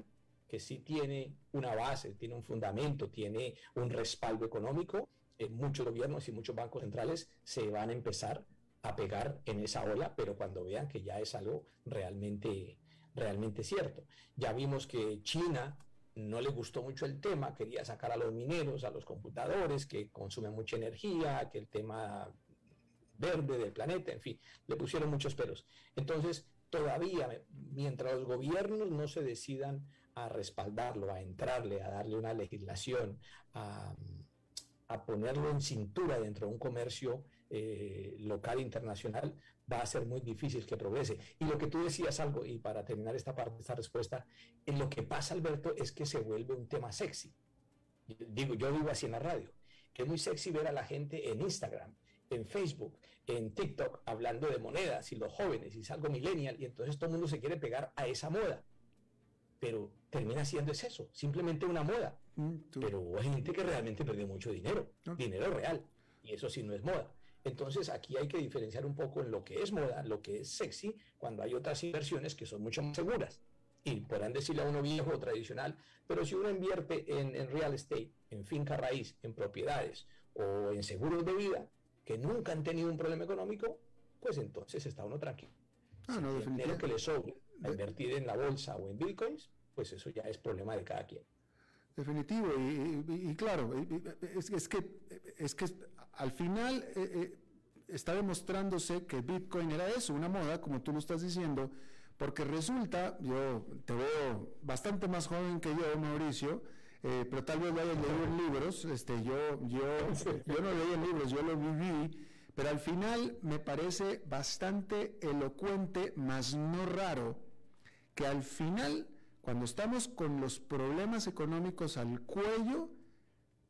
C: que sí tiene una base, tiene un fundamento, tiene un respaldo económico, eh, muchos gobiernos y muchos bancos centrales se van a empezar a pegar en esa ola, pero cuando vean que ya es algo realmente, realmente cierto. Ya vimos que China no le gustó mucho el tema, quería sacar a los mineros, a los computadores que consumen mucha energía, que el tema verde del planeta, en fin, le pusieron muchos pelos. Entonces, todavía, mientras los gobiernos no se decidan a respaldarlo, a entrarle, a darle una legislación, a, ponerlo en cintura dentro de un comercio eh, local internacional, va a ser muy difícil que progrese. Y lo que tú decías algo, y para terminar esta parte, esta respuesta, en lo que pasa, Alberto, es que se vuelve un tema sexy. Digo, yo digo así en la radio, que es muy sexy ver a la gente en Instagram, en Facebook, en TikTok, hablando de monedas y los jóvenes, y es algo millennial, y entonces todo el mundo se quiere pegar a esa moda pero termina siendo eso, simplemente una moda. Mm, pero hay gente que realmente perdió mucho dinero, dinero real, y eso sí no es moda. Entonces aquí hay que diferenciar un poco en lo que es moda, lo que es sexy, cuando hay otras inversiones que son mucho más seguras. Y podrán decirle a uno viejo o tradicional, pero si uno invierte en, en real estate, en finca raíz, en propiedades o en seguros de vida, que nunca han tenido un problema económico, pues entonces está uno tranquilo. Ah, no, el dinero que le sobre a invertir en la bolsa o en bitcoins, pues eso ya es problema de cada quien.
A: Definitivo, y, claro, es, que, es que al final eh, eh, está demostrándose que Bitcoin era eso, una moda, como tú lo estás diciendo, porque resulta, yo te veo bastante más joven que yo, Mauricio, eh, pero tal vez lo hayas leído en libros, este, yo, yo, yo no leí en libros, yo lo viví, pero al final me parece bastante elocuente, más no raro, que al final, cuando estamos con los problemas económicos al cuello,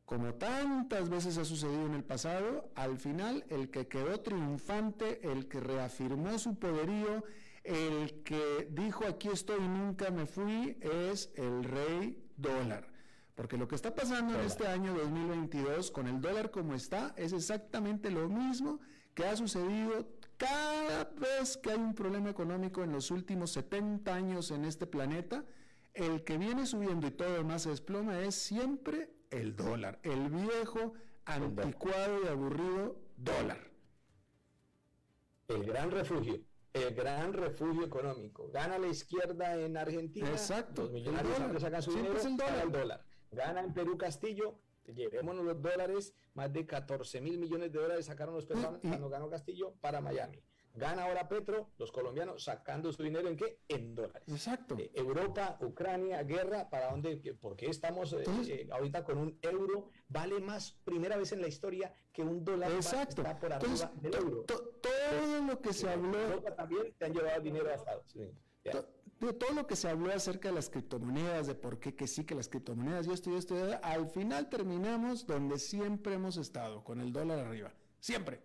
A: como tantas veces ha sucedido en el pasado, al final el que quedó triunfante, el que reafirmó su poderío, el que dijo aquí estoy y nunca me fui, es el rey dólar. Porque lo que está pasando en este año 2022 con el dólar como está es exactamente lo mismo que ha sucedido cada vez que hay un problema económico en los últimos 70 años en este planeta. El que viene subiendo y todo demás se desploma es siempre el dólar, el viejo, anticuado y aburrido dólar.
C: El gran refugio el gran refugio económico. Gana la izquierda en Argentina.
A: Exacto.
C: Los millonarios sacan su dinero, el dólar. Gana en Perú Castillo, llevémonos los dólares, más de 14 mil millones de dólares sacaron los peruanos cuando ganó Castillo para Miami. Gana ahora Petro, los colombianos sacando su dinero en qué? En dólares.
A: Exacto.
C: Eh, Europa, Ucrania, guerra, ¿para dónde? ¿Por qué estamos eh, eh, ahorita con un euro? Vale más, primera vez en la historia, que un dólar
A: Exacto.
C: está por arriba del euro.
A: todo lo que se habló...
C: Europa también te han llevado dinero a Estados Unidos.
A: Todo lo que se habló acerca de las criptomonedas, de por qué que sí que las criptomonedas y esto y esto, al final terminamos donde siempre hemos estado, con el dólar arriba. Siempre.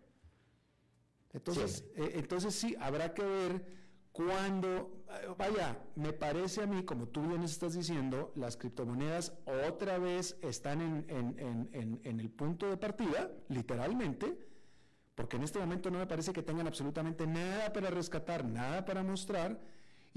A: Entonces, eh, entonces sí, habrá que ver cuando, eh, vaya, me parece a mí, como tú bien estás diciendo, las criptomonedas otra vez están en, en el punto de partida, literalmente, porque en este momento no me parece que tengan absolutamente nada para rescatar, nada para mostrar.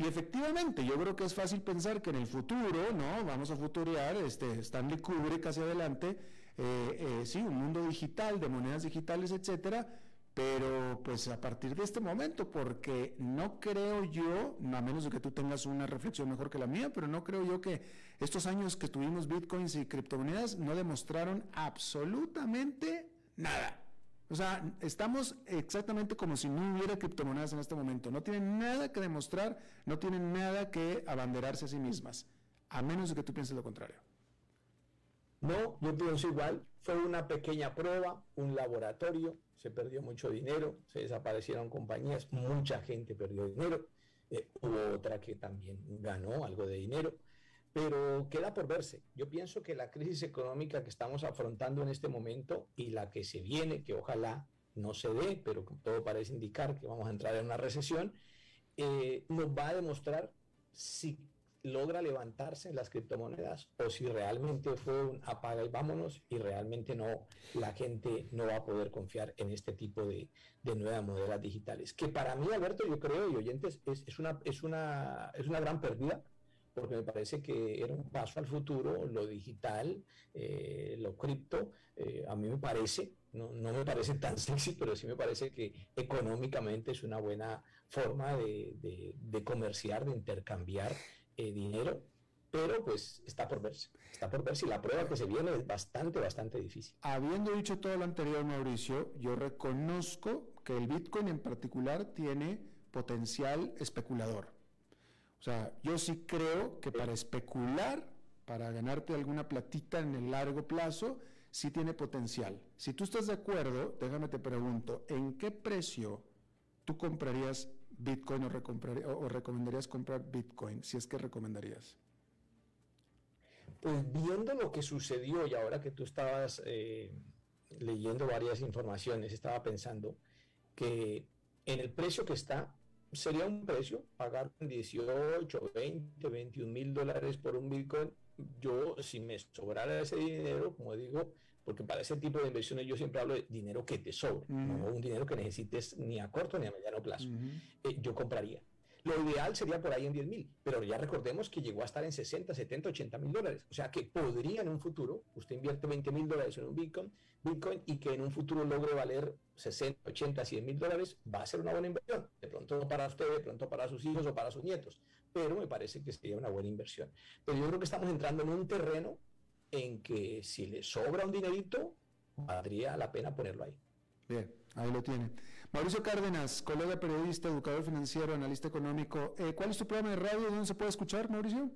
A: Y efectivamente, yo creo que es fácil pensar que en el futuro, ¿no? Vamos a futurear, este, Stanley Kubrick hacia adelante, eh, sí, un mundo digital, de monedas digitales, etcétera, pero pues a partir de este momento, porque no creo yo, a menos de que tú tengas una reflexión mejor que la mía, pero no creo yo que estos años que tuvimos bitcoins y criptomonedas no demostraron absolutamente nada. O sea, estamos exactamente como si no hubiera criptomonedas en este momento. No tienen nada que demostrar, no tienen nada que abanderarse a sí mismas, a menos de que tú pienses lo contrario.
C: No, yo pienso igual. Fue una pequeña prueba, un laboratorio, se perdió mucho dinero, se desaparecieron compañías, mucha gente perdió dinero, eh, hubo otra que también ganó algo de dinero, pero queda por verse. Yo pienso que la crisis económica que estamos afrontando en este momento y la que se viene, que ojalá no se dé, pero todo parece indicar que vamos a entrar en una recesión, eh, nos va a demostrar si logra levantarse en las criptomonedas o si realmente fue un apaga y vámonos y realmente no, la gente no va a poder confiar en este tipo de, de nuevas monedas digitales. Que para mí, Alberto, yo creo, y oyentes, es, es, una, es, una, es una gran pérdida porque me parece que era un paso al futuro, lo digital, eh, lo cripto, eh, a mí me parece, no, no, me parece tan sexy, pero sí me parece que económicamente es una buena forma de, comerciar, de intercambiar eh, dinero, pero pues está por verse, está por verse y la prueba que se viene es bastante, bastante difícil.
A: Habiendo dicho todo lo anterior, Mauricio, yo reconozco que el Bitcoin en particular tiene potencial especulador. O sea, yo sí creo que para especular, para ganarte alguna platita en el largo plazo, sí tiene potencial. Si tú estás de acuerdo, déjame te pregunto, ¿en qué precio tú comprarías Bitcoin o, recomendarías comprar Bitcoin? Si es que recomendarías.
C: Pues viendo lo que sucedió y ahora que tú estabas eh, leyendo varias informaciones, estaba pensando que en el precio que está, sería un precio pagar 18, 20, 21 mil dólares por un Bitcoin. Yo, si me sobrara ese dinero, como digo, porque para ese tipo de inversiones yo siempre hablo de dinero que te sobre, no un dinero que necesites ni a corto ni a mediano plazo. Eh, yo compraría. Lo ideal sería por ahí en 10 mil, pero ya recordemos que llegó a estar en 60, 70, 80 mil dólares. O sea que podría en un futuro, usted invierte 20 mil dólares en un Bitcoin, Bitcoin y que en un futuro logre valer 60, 80, 100 mil dólares, va a ser una buena inversión. De pronto para usted, de pronto para sus hijos o para sus nietos. Pero me parece que sería una buena inversión. Pero yo creo que estamos entrando en un terreno en que si le sobra un dinerito, valdría la pena ponerlo ahí.
A: Bien, ahí lo tiene. Mauricio Cárdenas, colega periodista, educador financiero, analista económico. Eh, ¿Cuál es tu programa de radio? ¿Dónde se puede escuchar, Mauricio?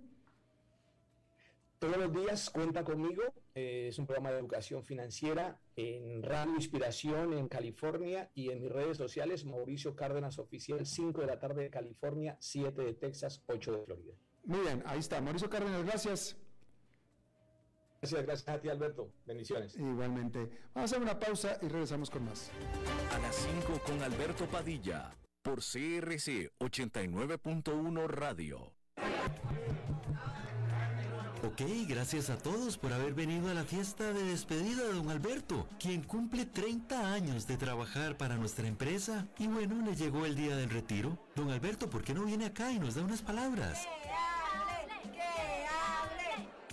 C: Todos los días cuenta conmigo. Eh, es un programa de educación financiera en Radio Inspiración en California y en mis redes sociales, Mauricio Cárdenas Oficial, 5 de la tarde de California, 7 de Texas, 8 de Florida.
A: Muy bien, ahí está. Mauricio Cárdenas, gracias.
C: Gracias, gracias a ti, Alberto. Bendiciones.
A: Igualmente. Vamos a hacer una pausa y regresamos con más.
B: A las 5 con Alberto Padilla, por CRC 89.1 Radio.
D: Ok, gracias a todos por haber venido a la fiesta de despedida de don Alberto, quien cumple 30 años de trabajar para nuestra empresa. Y bueno, le llegó el día del retiro. Don Alberto, ¿por qué no viene acá y nos da unas palabras?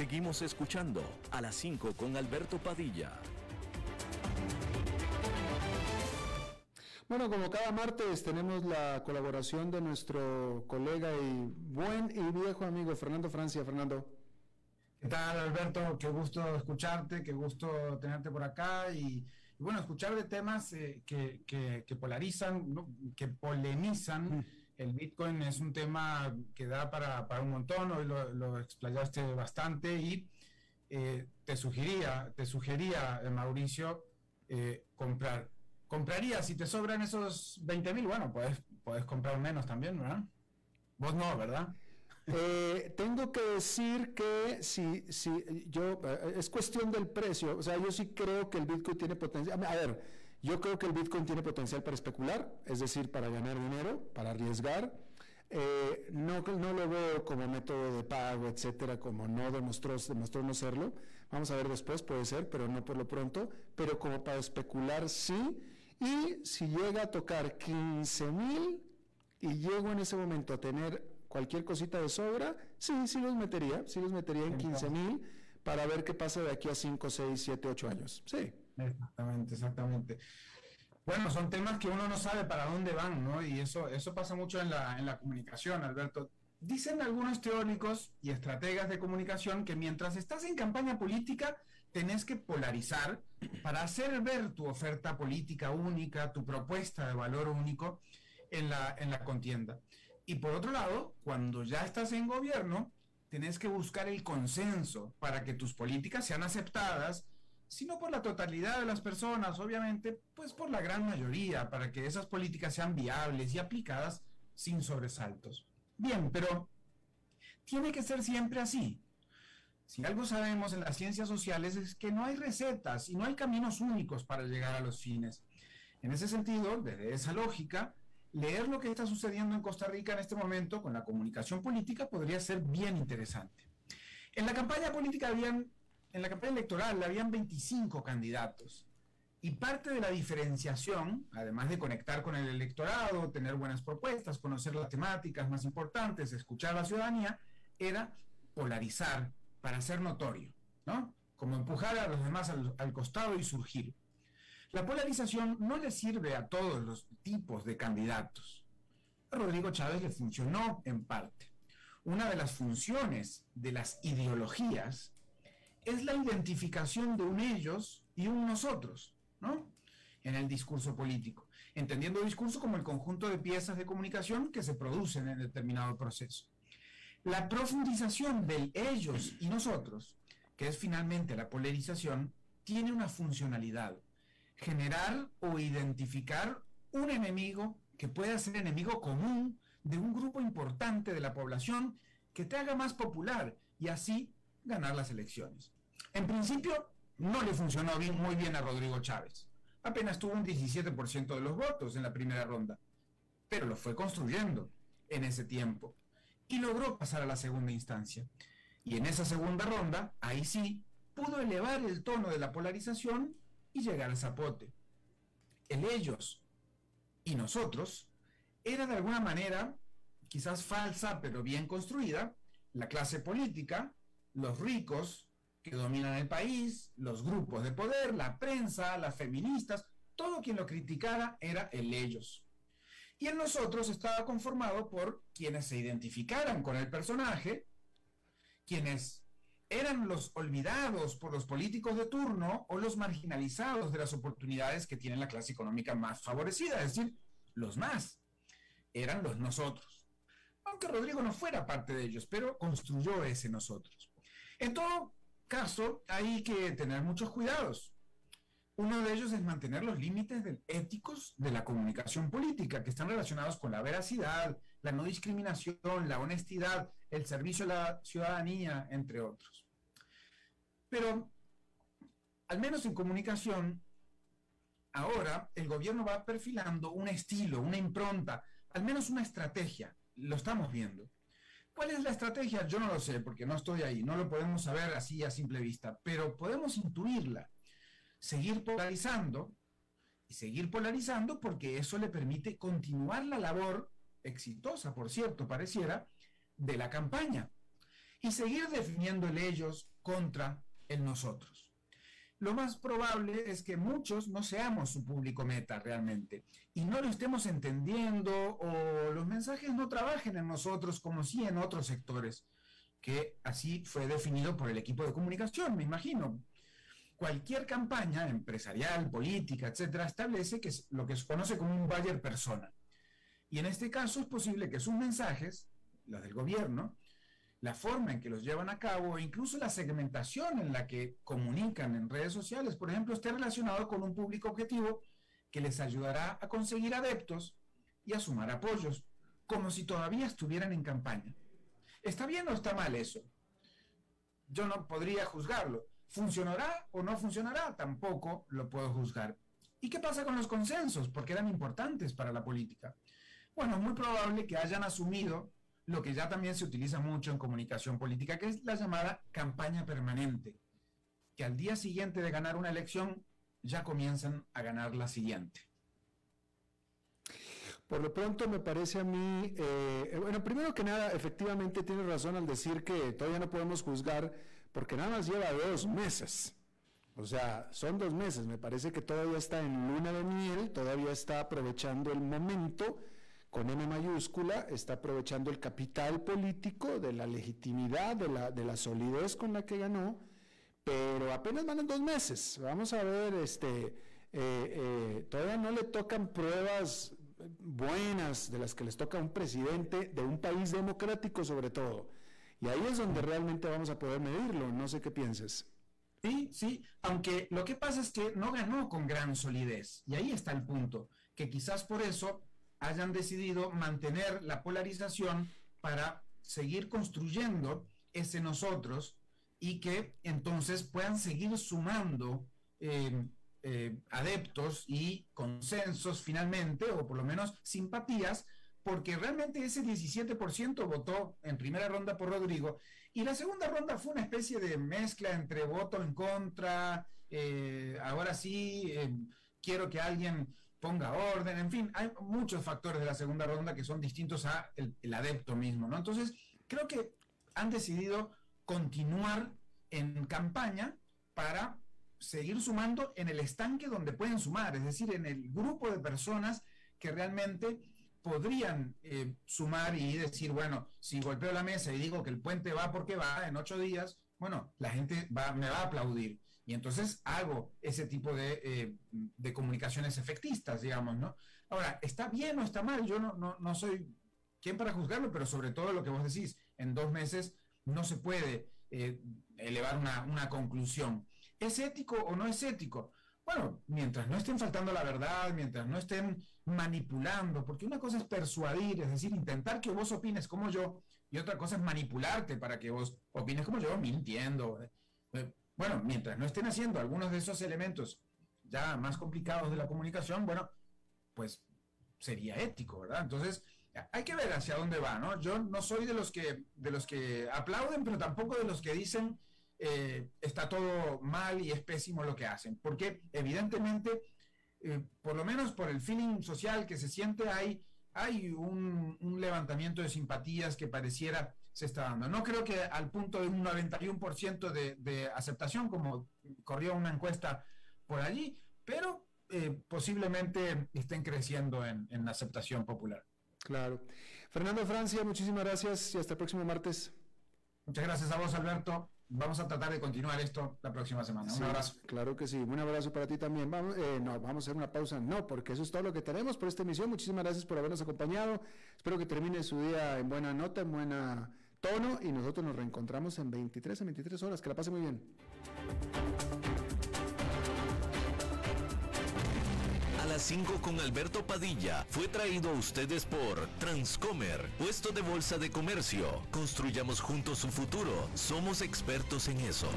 B: Seguimos escuchando a las 5 con Alberto Padilla.
A: Bueno, como cada martes tenemos la colaboración de nuestro colega y buen y viejo amigo Fernando Francia. Fernando.
E: ¿Qué tal, Alberto? Qué gusto escucharte, qué gusto tenerte por acá y, bueno, escuchar de temas eh, que, que, polarizan, que polemizan. Mm. El Bitcoin es un tema que da para, para un montón, hoy lo, lo explayaste bastante y eh, te sugería, te sugería, eh, Mauricio, comprar. ¿Comprarías si te sobran esos 20 mil? Bueno, puedes, puedes comprar menos también, ¿verdad? Vos no, ¿verdad?
A: Eh, tengo que decir que si, si yo, eh, es cuestión del precio, o sea, yo sí creo que el Bitcoin tiene potencial. A ver, yo creo que el Bitcoin tiene potencial para especular, es decir, para ganar dinero, para arriesgar. Eh, no, no lo veo como método de pago, etcétera, como no demostró, demostró no serlo. Vamos a ver después, puede ser, pero no por lo pronto. Pero como para especular, sí. Y si llega a tocar 15 mil y llego en ese momento a tener cualquier cosita de sobra, sí, sí los metería, sí los metería en 15 mil para ver qué pasa de aquí a 5, 6, 7, 8 años. Sí.
E: Exactamente, exactamente. Bueno, son temas que uno no sabe para dónde van, ¿no? Y eso, eso pasa mucho en la, en la comunicación, Alberto. Dicen algunos teóricos y estrategas de comunicación que mientras estás en campaña política, tenés que polarizar para hacer ver tu oferta política única, tu propuesta de valor único en la, en la contienda. Y por otro lado, cuando ya estás en gobierno, tenés que buscar el consenso para que tus políticas sean aceptadas, si no por la totalidad de las personas, obviamente, pues por la gran mayoría, para que esas políticas sean viables y aplicadas sin sobresaltos. Bien, pero tiene que ser siempre así. Si algo sabemos en las ciencias sociales es que no hay recetas y no hay caminos únicos para llegar a los fines. En ese sentido, desde esa lógica, leer lo que está sucediendo en Costa Rica en este momento con la comunicación política podría ser bien interesante. En la campaña política habían, en la campaña electoral habían 25 candidatos. Y parte de la diferenciación, además de conectar con el electorado, tener buenas propuestas, conocer las temáticas más importantes, escuchar a la ciudadanía, era polarizar para ser notorio, ¿no? Como empujar a los demás al, costado y surgir. La polarización no le sirve a todos los tipos de candidatos. A Rodrigo Chávez le funcionó en parte. Una de las funciones de las ideologías es la identificación de un ellos y un nosotros, ¿no? En el discurso político, entendiendo el discurso como el conjunto de piezas de comunicación que se producen en determinado proceso. La profundización del ellos y nosotros, que es finalmente la polarización, tiene una funcionalidad generar o identificar un enemigo que pueda ser enemigo común de un grupo importante de la población que te haga más popular y así ganar las elecciones. En principio, no le funcionó muy bien a Rodrigo Chávez. Apenas tuvo un 17% de los votos en la primera ronda, pero lo fue construyendo en ese tiempo y logró pasar a la segunda instancia. Y en esa segunda ronda, ahí sí, pudo elevar el tono de la polarización y llegar al zapote. El ellos y nosotros era de alguna manera, quizás falsa, pero bien construida, la clase política, los ricos que dominan el país, los grupos de poder, la prensa, las feministas, todo quien lo criticara era el ellos. Y el nosotros estaba conformado por quienes se identificaran con el personaje, quienes eran los olvidados por los políticos de turno o los marginalizados de las oportunidades que tiene la clase económica más favorecida, es decir, los más. Eran los nosotros. Aunque Rodrigo no fuera parte de ellos, pero construyó ese nosotros. En caso, hay que tener muchos cuidados. Uno de ellos es mantener los límites éticos de la comunicación política, que están relacionados con la veracidad, la no discriminación, la honestidad, el servicio a la ciudadanía, entre otros. Pero, al menos en comunicación, ahora el gobierno va perfilando un estilo, una impronta, al menos una estrategia. Lo estamos viendo. ¿Cuál es la estrategia? Yo no lo sé porque no estoy ahí, no lo podemos saber así a simple vista, pero podemos intuirla. Seguir polarizando y seguir polarizando porque eso le permite continuar la labor exitosa, por cierto, pareciera, de la campaña. y seguir definiendo el ellos contra el nosotros. Lo más probable es que muchos no seamos su público meta realmente y no lo estemos entendiendo o los mensajes no trabajen en nosotros como si en otros sectores, que así fue definido por el equipo de comunicación, me imagino. Cualquier campaña empresarial, política, etcétera, establece que es lo que se conoce como un buyer persona. Y en este caso es posible que sus mensajes, los del gobierno, la forma en que los llevan a cabo e incluso la segmentación en la que comunican en redes sociales, por ejemplo, esté relacionado con un público objetivo que les ayudará a conseguir adeptos y a sumar apoyos, como si todavía estuvieran en campaña. ¿Está bien o está mal eso? Yo no podría juzgarlo. ¿Funcionará o no funcionará? Tampoco lo puedo juzgar. ¿Y qué pasa con los consensos? Porque eran importantes para la política. Bueno, es muy probable que hayan asumido lo que ya también se utiliza mucho en comunicación política, que es la llamada campaña permanente, que al día siguiente de ganar una elección ya comienzan a ganar la siguiente.
A: Por lo pronto me parece a mí, eh, bueno, primero que nada, efectivamente tiene razón al decir que todavía no podemos juzgar porque nada más lleva dos meses. O sea, son dos meses, me parece que todavía está en luna de miel, todavía está aprovechando el momento con M mayúscula, está aprovechando el capital político de la legitimidad, de la, de la solidez con la que ganó, pero apenas van en dos meses. Vamos a ver, este, eh, eh, todavía no le tocan pruebas buenas de las que les toca a un presidente de un país democrático sobre todo. Y ahí es donde realmente vamos a poder medirlo, no sé qué pienses.
E: Sí, sí, aunque lo que pasa es que no ganó con gran solidez, y ahí está el punto, que quizás por eso hayan decidido mantener la polarización para seguir construyendo ese nosotros y que entonces puedan seguir sumando eh, eh, adeptos y consensos finalmente, o por lo menos simpatías, porque realmente ese 17% votó en primera ronda por Rodrigo y la segunda ronda fue una especie de mezcla entre voto en contra, eh, ahora sí, quiero que alguien ponga orden, en fin, hay muchos factores de la segunda ronda que son distintos a el, adepto mismo, ¿no? Entonces, creo que han decidido continuar en campaña para seguir sumando en el estanque donde pueden sumar, es decir, en el grupo de personas que realmente podrían eh, sumar y decir, bueno, si golpeo la mesa y digo que el puente va porque va en ocho días, bueno, la gente va, me va a aplaudir. Y entonces hago ese tipo eh, de, comunicaciones efectistas, digamos, ¿no? Ahora, ¿está bien o está mal? Yo no, no, soy quien para juzgarlo, pero sobre todo lo que vos decís, en dos meses no se puede eh, elevar una, una conclusión. ¿Es ético o no es ético? Bueno, mientras no estén faltando la verdad, mientras no estén manipulando, porque una cosa es persuadir, es decir, intentar que vos opines como yo, y otra cosa es manipularte para que vos opines como yo, mintiendo. Eh, bueno, mientras no estén haciendo algunos de esos elementos ya más complicados de la comunicación, bueno, pues sería ético, ¿verdad? Entonces, hay que ver hacia dónde va, ¿no? Yo no soy de los que, de los que aplauden, pero tampoco de los que dicen eh, está todo mal y es pésimo lo que hacen, porque evidentemente, eh, por lo menos por el feeling social que se siente, hay, hay un, un levantamiento de simpatías que pareciera se está dando. No creo que al punto de un 91% de, de aceptación, como corrió una encuesta por allí, pero eh, posiblemente estén creciendo en, en aceptación popular.
A: Claro. Fernando Francia, muchísimas gracias y hasta el próximo martes.
E: Muchas gracias a vos, Alberto. Vamos a tratar de continuar esto la próxima semana. Un abrazo.
A: Claro que sí. Un abrazo para ti también. Vamos, eh, no, vamos a hacer una pausa. No, porque eso es todo lo que tenemos por esta emisión. Muchísimas gracias por habernos acompañado. Espero que termine su día en buena nota, en buena tono y nosotros nos reencontramos en 23 a 23 horas. Que la pase muy bien.
B: A las 5 con Alberto Padilla fue traído a ustedes por Transcomer, puesto de bolsa de comercio. Construyamos juntos su futuro. Somos expertos en eso.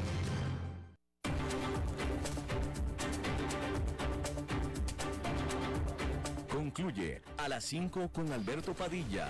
B: Concluye a las 5 con Alberto Padilla